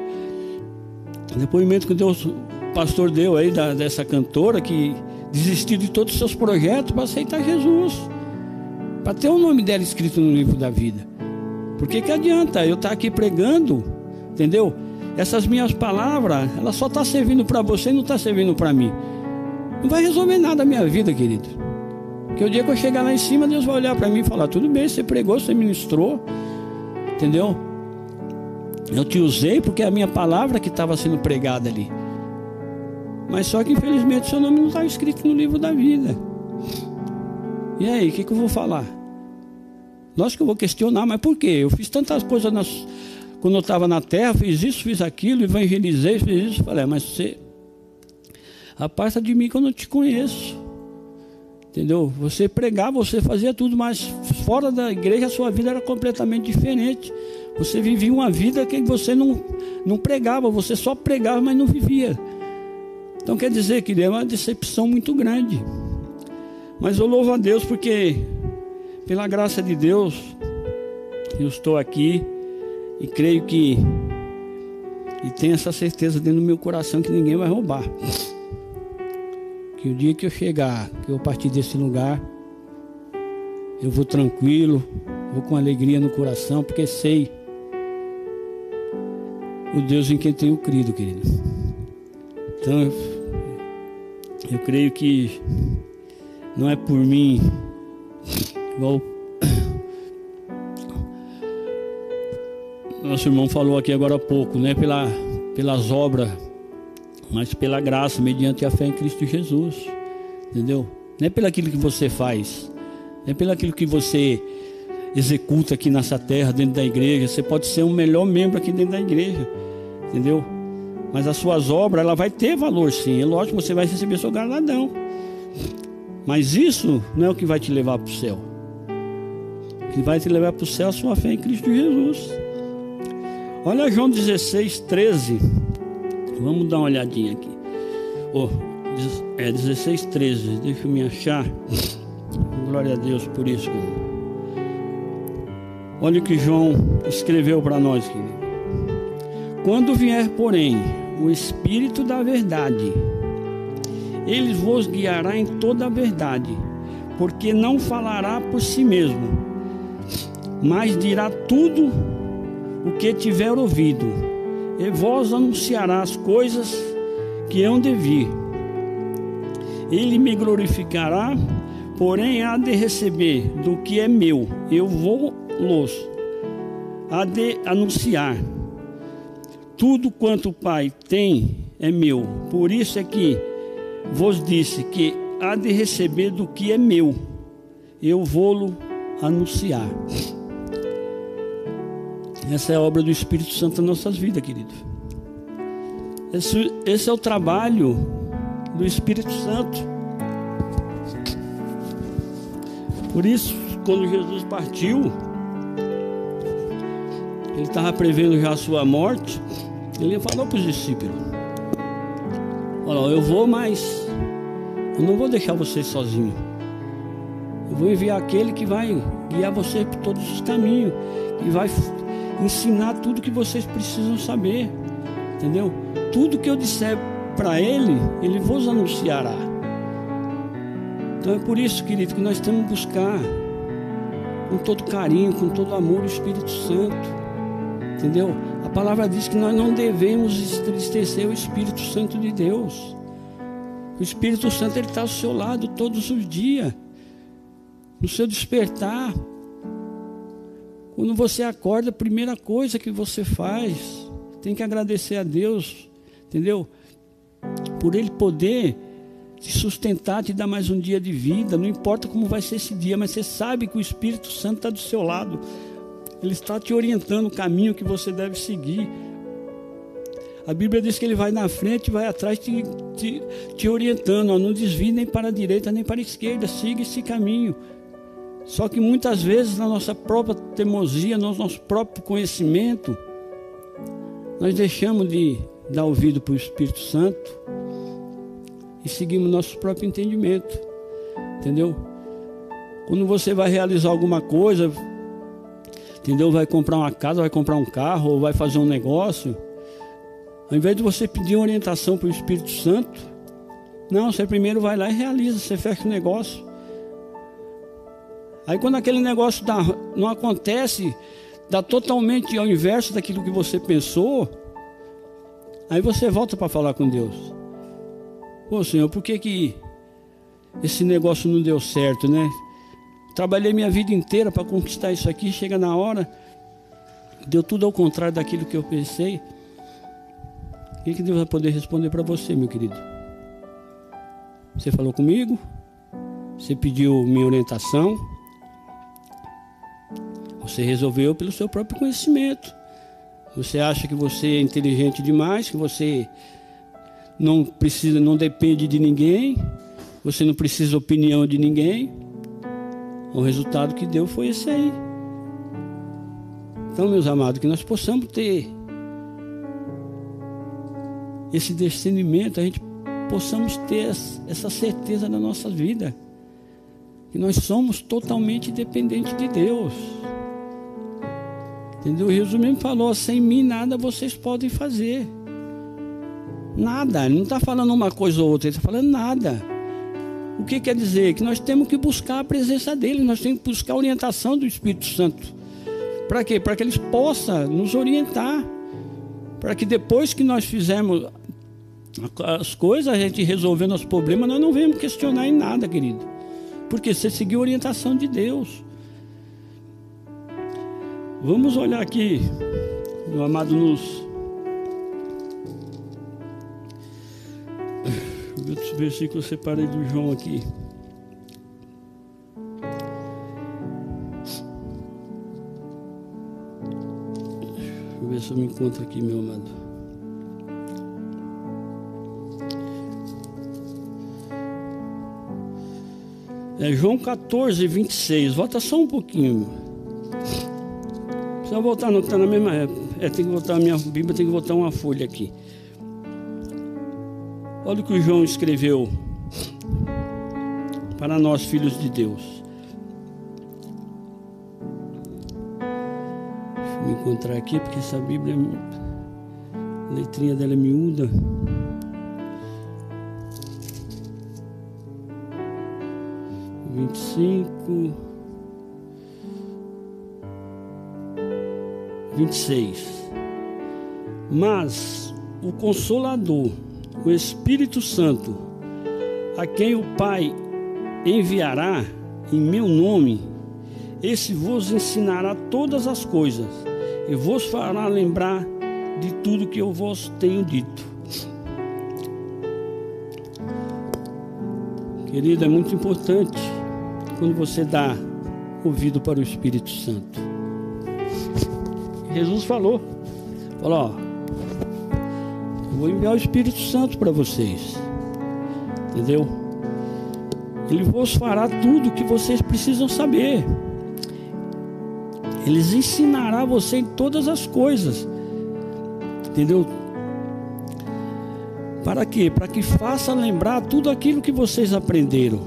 [SPEAKER 1] depoimento que Deus, pastor deu aí da, dessa cantora que desistiu de todos os seus projetos para aceitar Jesus. Para ter o nome dela escrito no livro da vida. Porque que adianta eu estar tá aqui pregando, entendeu? Essas minhas palavras, ela só está servindo para você e não está servindo para mim. Não vai resolver nada a minha vida, querido. Porque o dia que eu chegar lá em cima, Deus vai olhar para mim e falar: tudo bem, você pregou, você ministrou, entendeu? Eu te usei porque é a minha palavra que estava sendo pregada ali. Mas só que infelizmente seu nome não está escrito no livro da vida. E aí, o que, que eu vou falar? Lógico que eu vou questionar, mas por quê? Eu fiz tantas coisas nas, quando eu estava na terra, fiz isso, fiz aquilo, evangelizei, fiz isso. Falei, ah, mas você, aparta de mim que eu não te conheço. Entendeu? Você pregava, você fazia tudo, mas fora da igreja a sua vida era completamente diferente. Você vivia uma vida que você não, não pregava, você só pregava, mas não vivia. Então quer dizer que é uma decepção muito grande. Mas eu louvo a Deus porque, pela graça de Deus, eu estou aqui e creio que, e tenho essa certeza dentro do meu coração que ninguém vai roubar. Que o dia que eu chegar, que eu partir desse lugar, eu vou tranquilo, vou com alegria no coração, porque sei o Deus em quem tenho crido, querido. Então, eu creio que não é por mim, igual nosso irmão falou aqui agora há pouco, né? Pela, pelas obras, mas pela graça, mediante a fé em Cristo Jesus. Entendeu? Não é pelo aquilo que você faz, não é pelo aquilo que você executa aqui nessa terra, dentro da igreja. Você pode ser um melhor membro aqui dentro da igreja, entendeu? Mas as suas obras, ela vai ter valor sim. É lógico você vai receber seu galardão. Mas isso não é o que vai te levar para o céu. O que vai te levar para o céu é a sua fé em Cristo Jesus. Olha João 16, 13. Vamos dar uma olhadinha aqui. Oh, é 16, 13. Deixa eu me achar. Glória a Deus por isso. Olha o que João escreveu para nós, querido. Quando vier, porém, o Espírito da Verdade. Ele vos guiará em toda a verdade, porque não falará por si mesmo, mas dirá tudo o que tiver ouvido, e vós anunciará as coisas que hão de vir. Ele me glorificará, porém há de receber do que é meu, eu vou-los há de anunciar. Tudo quanto o Pai tem é meu. Por isso é que vos disse que há de receber do que é meu. Eu vou-lo anunciar. Essa é a obra do Espírito Santo nas nossas vidas, querido. Esse, esse é o trabalho do Espírito Santo. Por isso, quando Jesus partiu, ele estava prevendo já a sua morte. Ele falou para os discípulos: Olha, eu vou, mas eu não vou deixar você sozinho. Eu vou enviar aquele que vai guiar você por todos os caminhos, e vai ensinar tudo que vocês precisam saber. Entendeu? Tudo que eu disser para ele, ele vos anunciará. Então é por isso, querido, que nós temos que buscar com todo carinho, com todo amor o Espírito Santo. Entendeu? Palavra diz que nós não devemos entristecer o Espírito Santo de Deus. O Espírito Santo ele está ao seu lado todos os dias, no seu despertar. Quando você acorda, a primeira coisa que você faz, tem que agradecer a Deus, entendeu? Por Ele poder te sustentar, te dar mais um dia de vida. Não importa como vai ser esse dia, mas você sabe que o Espírito Santo está do seu lado. Ele está te orientando o caminho que você deve seguir. A Bíblia diz que ele vai na frente, vai atrás, te, te, te orientando. Ó, não desvie nem para a direita nem para a esquerda, siga esse caminho. Só que muitas vezes, na nossa própria teimosia, no nosso próprio conhecimento, nós deixamos de dar ouvido para o Espírito Santo e seguimos nosso próprio entendimento. Entendeu? Quando você vai realizar alguma coisa, entendeu? Vai comprar uma casa, vai comprar um carro, ou vai fazer um negócio, ao invés de você pedir orientação para o Espírito Santo, não, você primeiro vai lá e realiza, você fecha o negócio. Aí quando aquele negócio dá, não acontece, dá totalmente ao inverso daquilo que você pensou, aí você volta para falar com Deus. Pô Senhor, por que que esse negócio não deu certo, né? Trabalhei minha vida inteira para conquistar isso aqui, chega na hora, deu tudo ao contrário daquilo que eu pensei. O que, Deus vai poder responder para você, meu querido? Você falou comigo, você pediu minha orientação, você resolveu pelo seu próprio conhecimento. Você acha que você é inteligente demais, que você não precisa, não depende de ninguém, você não precisa opinião de ninguém. O resultado que deu foi esse aí. Então, meus amados, que nós possamos ter esse discernimento, a gente possamos ter essa certeza na nossa vida, que nós somos totalmente dependentes de Deus. Entendeu? Jesus mesmo falou: sem mim nada vocês podem fazer. Nada, ele não está falando uma coisa ou outra, ele está falando nada. O que quer dizer? Que nós temos que buscar a presença dele, nós temos que buscar a orientação do Espírito Santo. Para quê? Para que eles possam nos orientar. Para que depois que nós fizermos as coisas, a gente resolver nosso problema, nós não venhamos questionar em nada, querido. Porque você seguiu a orientação de Deus. Vamos olhar aqui, meu amado, nos outros versículos eu separei do João aqui. Deixa eu ver se eu me encontro aqui, meu amado. É João 14, 26. Volta só um pouquinho. Só voltar, não está na mesma época. É, tem que voltar a minha Bíblia, tem que voltar uma folha aqui. Olha o que o João escreveu para nós, filhos de Deus. Deixa eu me encontrar aqui, porque essa Bíblia, a letrinha dela é miúda. Vinte e cinco. 26. Mas o Consolador, o Espírito Santo, a quem o Pai enviará em meu nome, esse vos ensinará todas as coisas e vos fará lembrar de tudo que eu vos tenho dito. Querido, é muito importante quando você dá ouvido para o Espírito Santo. Jesus falou: falou, ó, vou enviar o Espírito Santo para vocês. Entendeu? Ele vos fará tudo o que vocês precisam saber. Ele ensinará você em todas as coisas. Entendeu? Para quê? Para que faça lembrar tudo aquilo que vocês aprenderam.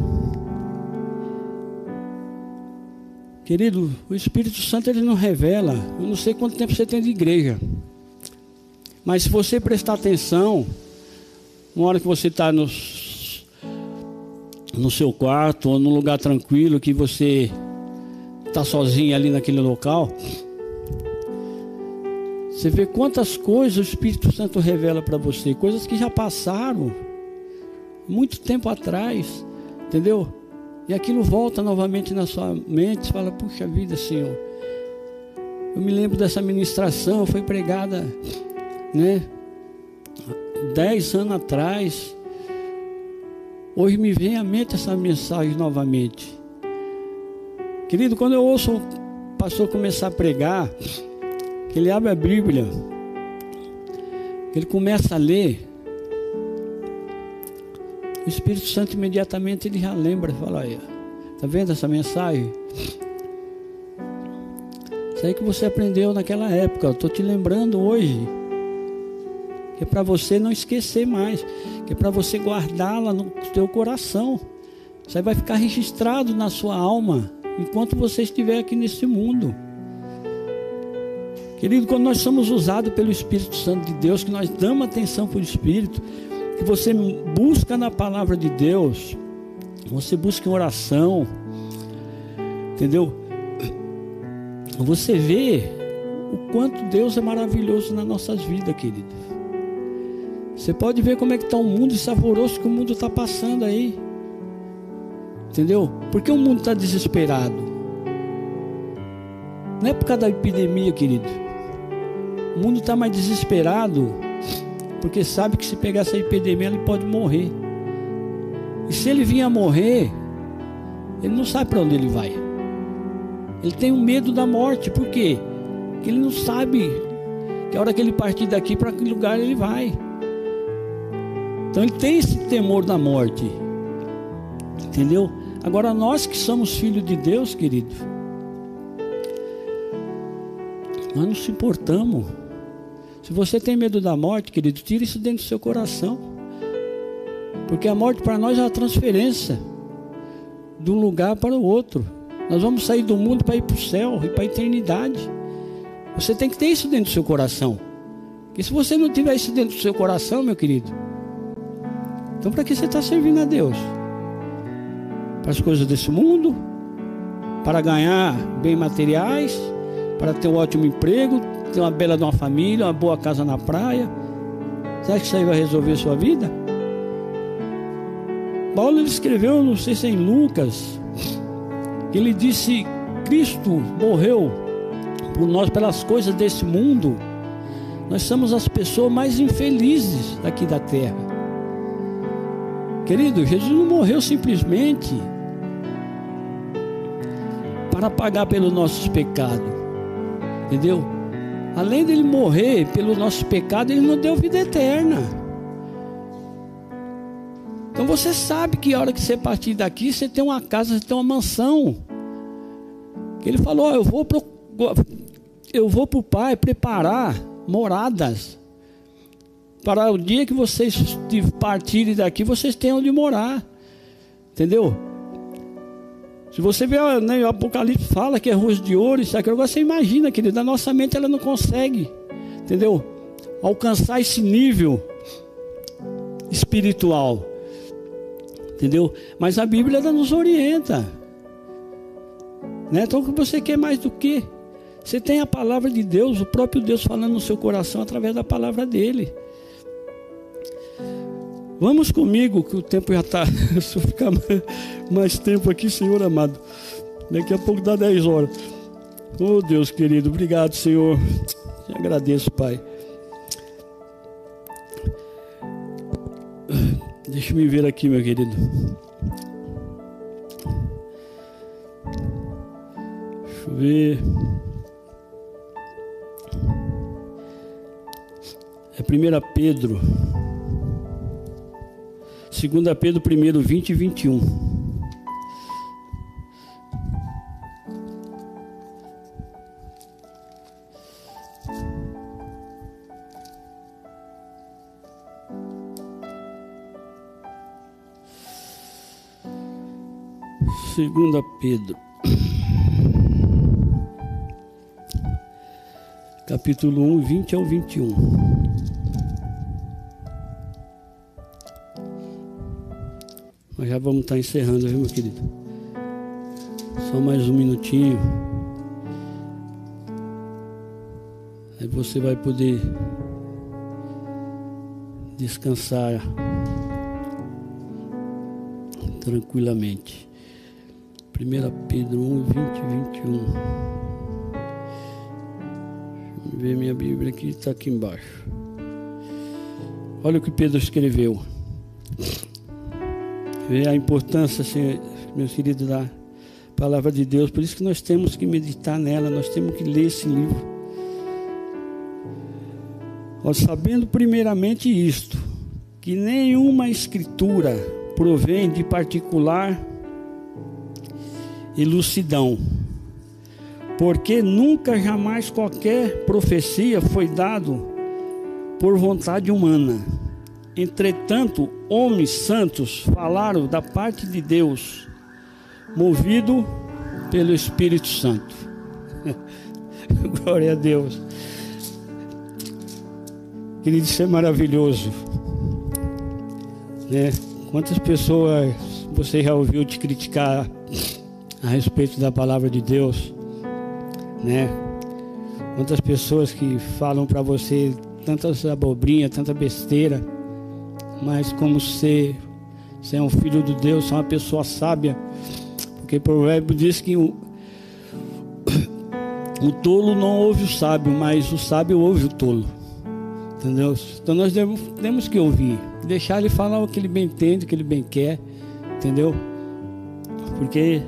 [SPEAKER 1] Querido, o Espírito Santo ele não revela. Eu não sei quanto tempo você tem de igreja. Mas se você prestar atenção, uma hora que você está no, no seu quarto ou num lugar tranquilo, que você está sozinho ali naquele local, você vê quantas coisas o Espírito Santo revela para você, coisas que já passaram muito tempo atrás, entendeu? E aquilo volta novamente na sua mente, fala, puxa vida, Senhor. Eu me lembro dessa ministração, foi pregada, né? Dez anos atrás. Hoje me vem à mente essa mensagem novamente. Querido, quando eu ouço o pastor começar a pregar, que ele abre a Bíblia, ele começa a ler, o Espírito Santo imediatamente ele já lembra, fala aí, Tá vendo essa mensagem? Isso aí que você aprendeu naquela época. Tô te lembrando hoje. Que é para você não esquecer mais. Que é para você guardá-la no teu coração. Isso aí vai ficar registrado na sua alma enquanto você estiver aqui nesse mundo. Querido, quando nós somos usados pelo Espírito Santo de Deus, que nós damos atenção para o Espírito, que você busca na palavra de Deus, você busca em oração, entendeu? Você vê o quanto Deus é maravilhoso nas nossas vidas, querido. Você pode ver como é que está o mundo e saboroso que o mundo está passando aí. Entendeu? Porque o mundo está desesperado. Não é por causa da epidemia, querido. O mundo está mais desesperado porque sabe que se pegar essa epidemia ele pode morrer. E se ele vinha morrer, ele não sabe para onde ele vai. Ele tem um medo da morte, por quê? Porque ele não sabe que a hora que ele partir daqui para que lugar ele vai. Então ele tem esse temor da morte. Entendeu? Agora nós que somos filhos de Deus, querido, nós não se importamos. Se você tem medo da morte, querido, tira isso dentro do seu coração. Porque a morte para nós é uma transferência de um lugar para o outro. Nós vamos sair do mundo para ir para o céu e para a eternidade. Você tem que ter isso dentro do seu coração. Porque se você não tiver isso dentro do seu coração, meu querido, então para que você está servindo a Deus? Para as coisas desse mundo? Para ganhar bens materiais? Para ter um ótimo emprego? Ter uma bela de uma família? Uma boa casa na praia? Acha que isso aí vai resolver a sua vida? Paulo ele escreveu, não sei se é em Lucas, que ele disse: Cristo morreu por nós pelas coisas desse mundo. Nós somos as pessoas mais infelizes daqui da terra. Querido, Jesus não morreu simplesmente para pagar pelos nossos pecados. Entendeu? Além dele morrer pelo nosso pecado, ele nos deu vida eterna. Então você sabe que a hora que você partir daqui, você tem uma casa, você tem uma mansão. Ele falou: pro, eu vou para o Pai preparar moradas para o dia que vocês partirem daqui, vocês tenham onde morar. Entendeu? Se você vê né, o Apocalipse fala que é ruas de ouro, isso aqui, agora você imagina, querido, a nossa mente ela não consegue, entendeu? Alcançar esse nível espiritual. Entendeu? Mas a Bíblia ela nos orienta. Né? Então o que você quer mais do que? Você tem a palavra de Deus, o próprio Deus falando no seu coração através da palavra dele. Vamos comigo, que o tempo já está. Se *laughs* eu ficar mais tempo aqui, Senhor amado. Daqui a pouco dá 10 horas. Oh Deus querido, obrigado, Senhor. Te agradeço, Pai. Deixa me ver aqui, meu querido. Deixa eu ver. É 1 Pedro. 2 Pedro 1, 20 e 21. Segunda Pedro. Capítulo 1, 20 ao 21. Nós já vamos estar encerrando, viu, meu querido? Só mais um minutinho. Aí você vai poder descansar tranquilamente. 1 Pedro 1, 20 e 21. Deixa eu ver minha Bíblia aqui, está aqui embaixo. Olha o que Pedro escreveu. Vê a importância, assim, meus queridos, da palavra de Deus. Por isso que nós temos que meditar nela, nós temos que ler esse livro. Ó, sabendo primeiramente isto, que nenhuma escritura provém de particular elucidão. Porque nunca jamais qualquer profecia foi dado por vontade humana. Entretanto, homens santos falaram da parte de Deus, movido pelo Espírito Santo. *laughs* Glória a Deus. Querido, isso é maravilhoso. Né? Quantas pessoas você já ouviu te criticar a respeito da palavra de Deus? Né? Quantas pessoas que falam para você tantas abobrinhas, tanta besteira, mas como você é um filho de Deus, é uma pessoa sábia, porque o provérbio diz que o, *coughs* o tolo não ouve o sábio, mas o sábio ouve o tolo. Entendeu? Então nós temos, temos que ouvir, deixar ele falar o que ele bem entende, o que ele bem quer, entendeu? Porque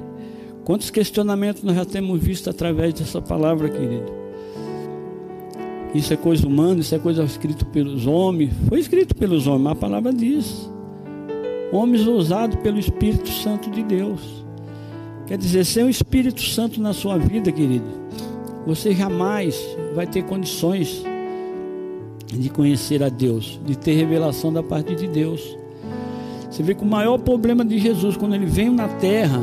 [SPEAKER 1] quantos questionamentos nós já temos visto através dessa palavra, querido? Isso é coisa humana, isso é coisa escrita pelos homens. Foi escrito pelos homens, a palavra diz. Homens ousados pelo Espírito Santo de Deus. Quer dizer, sem o Espírito Santo na sua vida, querido, você jamais vai ter condições de conhecer a Deus, de ter revelação da parte de Deus. Você vê que o maior problema de Jesus quando ele veio na terra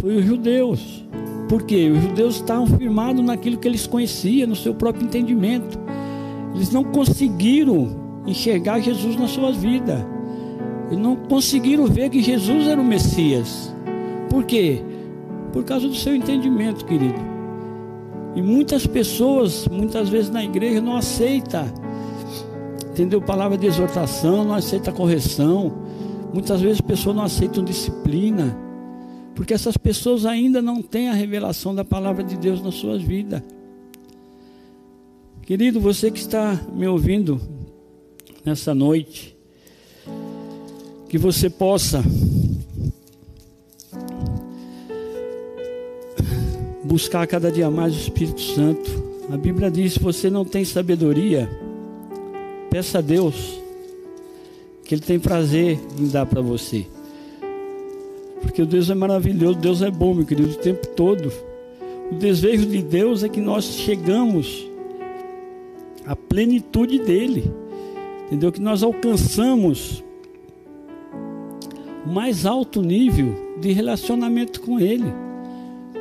[SPEAKER 1] foi os judeus. Por quê? Os judeus estavam firmados naquilo que eles conheciam, no seu próprio entendimento. Eles não conseguiram enxergar Jesus na sua vida. Eles não conseguiram ver que Jesus era o Messias. Por quê? Por causa do seu entendimento, querido. E muitas pessoas, muitas vezes na igreja, não aceita, entendeu? Palavra de exortação, não aceita correção. Muitas vezes pessoas não aceitam disciplina, porque essas pessoas ainda não têm a revelação da palavra de Deus nas suas vidas. Querido, você que está me ouvindo nessa noite, que você possa buscar cada dia mais o Espírito Santo. A Bíblia diz: se você não tem sabedoria, peça a Deus, que Ele tem prazer em dar para você. Porque Deus é maravilhoso, Deus é bom, meu querido, o tempo todo. O desejo de Deus é que nós chegamos à plenitude dele, entendeu? Que nós alcançamos o mais alto nível de relacionamento com Ele.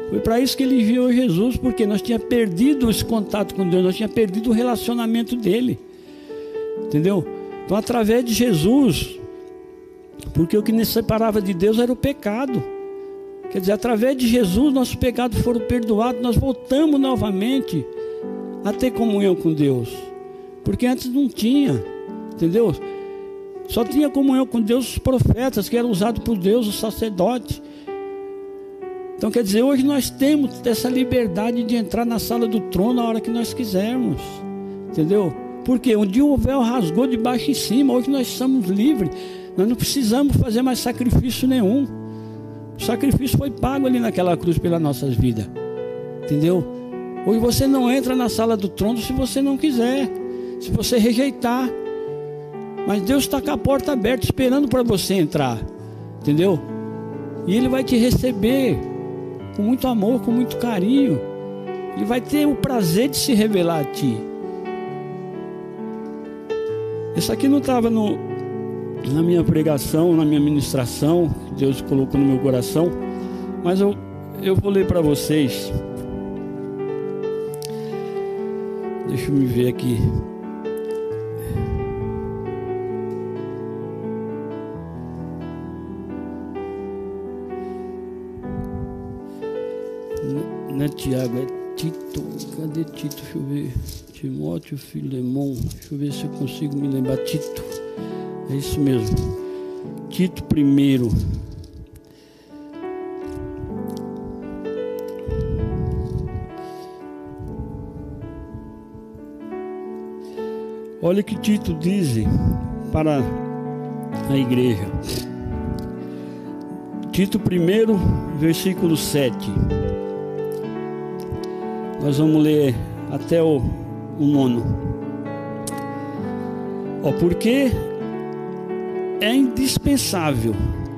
[SPEAKER 1] Foi para isso que ele enviou Jesus, porque nós tínhamos perdido esse contato com Deus, nós tínhamos perdido o relacionamento dele. Entendeu? Então, através de Jesus, porque o que nos separava de Deus era o pecado. Quer dizer, através de Jesus, nossos pecados foram perdoados, nós voltamos novamente a ter comunhão com Deus. Porque antes não tinha, entendeu? Só tinha comunhão com Deus os profetas, que eram usados por Deus, os sacerdotes. Então quer dizer, hoje nós temos essa liberdade de entrar na sala do trono a hora que nós quisermos. Entendeu? Porque um dia o véu rasgou de baixo em cima, hoje nós somos livres. Nós não precisamos fazer mais sacrifício nenhum. O sacrifício foi pago ali naquela cruz pelas nossas vidas. Entendeu? Hoje você não entra na sala do trono se você não quiser, se você rejeitar. Mas Deus está com a porta aberta esperando para você entrar. Entendeu? E Ele vai te receber com muito amor, com muito carinho. Ele vai ter o prazer de se revelar a ti. Isso aqui não estava na minha pregação, na minha ministração, Deus colocou no meu coração, mas eu, eu vou ler para vocês. Deixa eu me ver aqui. Não é Tiago, é Tito. Cadê Tito? Deixa eu ver. Timóteo, Filemon. Deixa eu ver se eu consigo me lembrar. Tito. É isso mesmo. Tito primeiro. Olha o que Tito diz para a igreja. Tito 1, versículo 7. Nós vamos ler até o, o nono. Ó, porque é indispensável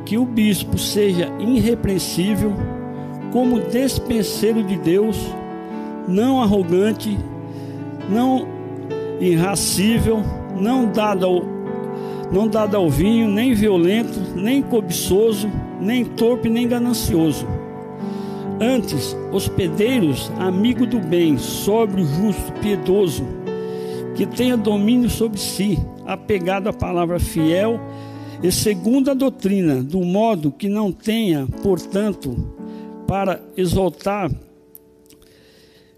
[SPEAKER 1] que o bispo seja irrepreensível, como despenseiro de Deus, não arrogante, não irracível, não dado ao, não dado ao vinho, nem violento, nem cobiçoso, nem torpe, nem ganancioso. Antes, hospedeiros, amigo do bem, sóbrio, justo, piedoso, que tenha domínio sobre si, apegado à palavra fiel e segundo a doutrina, do modo que não tenha, portanto, para exaltar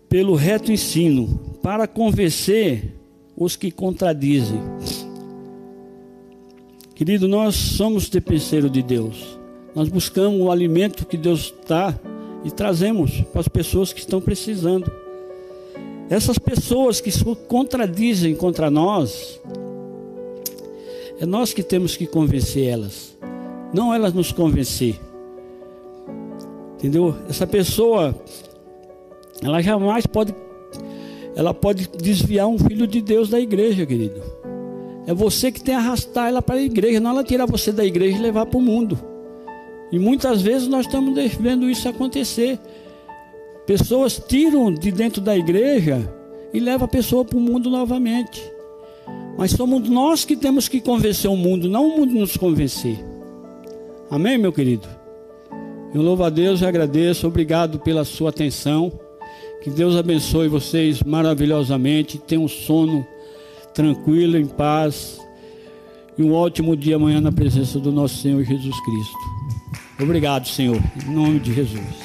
[SPEAKER 1] pelo reto ensino, para convencer os que contradizem. Querido, nós somos depenseiros de Deus. Nós buscamos o alimento que Deus dá e trazemos para as pessoas que estão precisando. Essas pessoas que se contradizem contra nós, é nós que temos que convencer elas, não elas nos convencer. Entendeu? Essa pessoa, ela jamais pode, ela pode desviar um filho de Deus da igreja, querido. É você que tem que arrastar ela para a igreja, não ela tirar você da igreja e levar para o mundo. E muitas vezes nós estamos vendo isso acontecer. Pessoas tiram de dentro da igreja e levam a pessoa para o mundo novamente. Mas somos nós que temos que convencer o mundo, não o mundo nos convencer. Amém, meu querido? Eu louvo a Deus e agradeço. Obrigado pela sua atenção. Que Deus abençoe vocês maravilhosamente. Tenham um sono tranquilo, em paz. E um ótimo dia amanhã na presença do nosso Senhor Jesus Cristo. Obrigado, Senhor. Em nome de Jesus.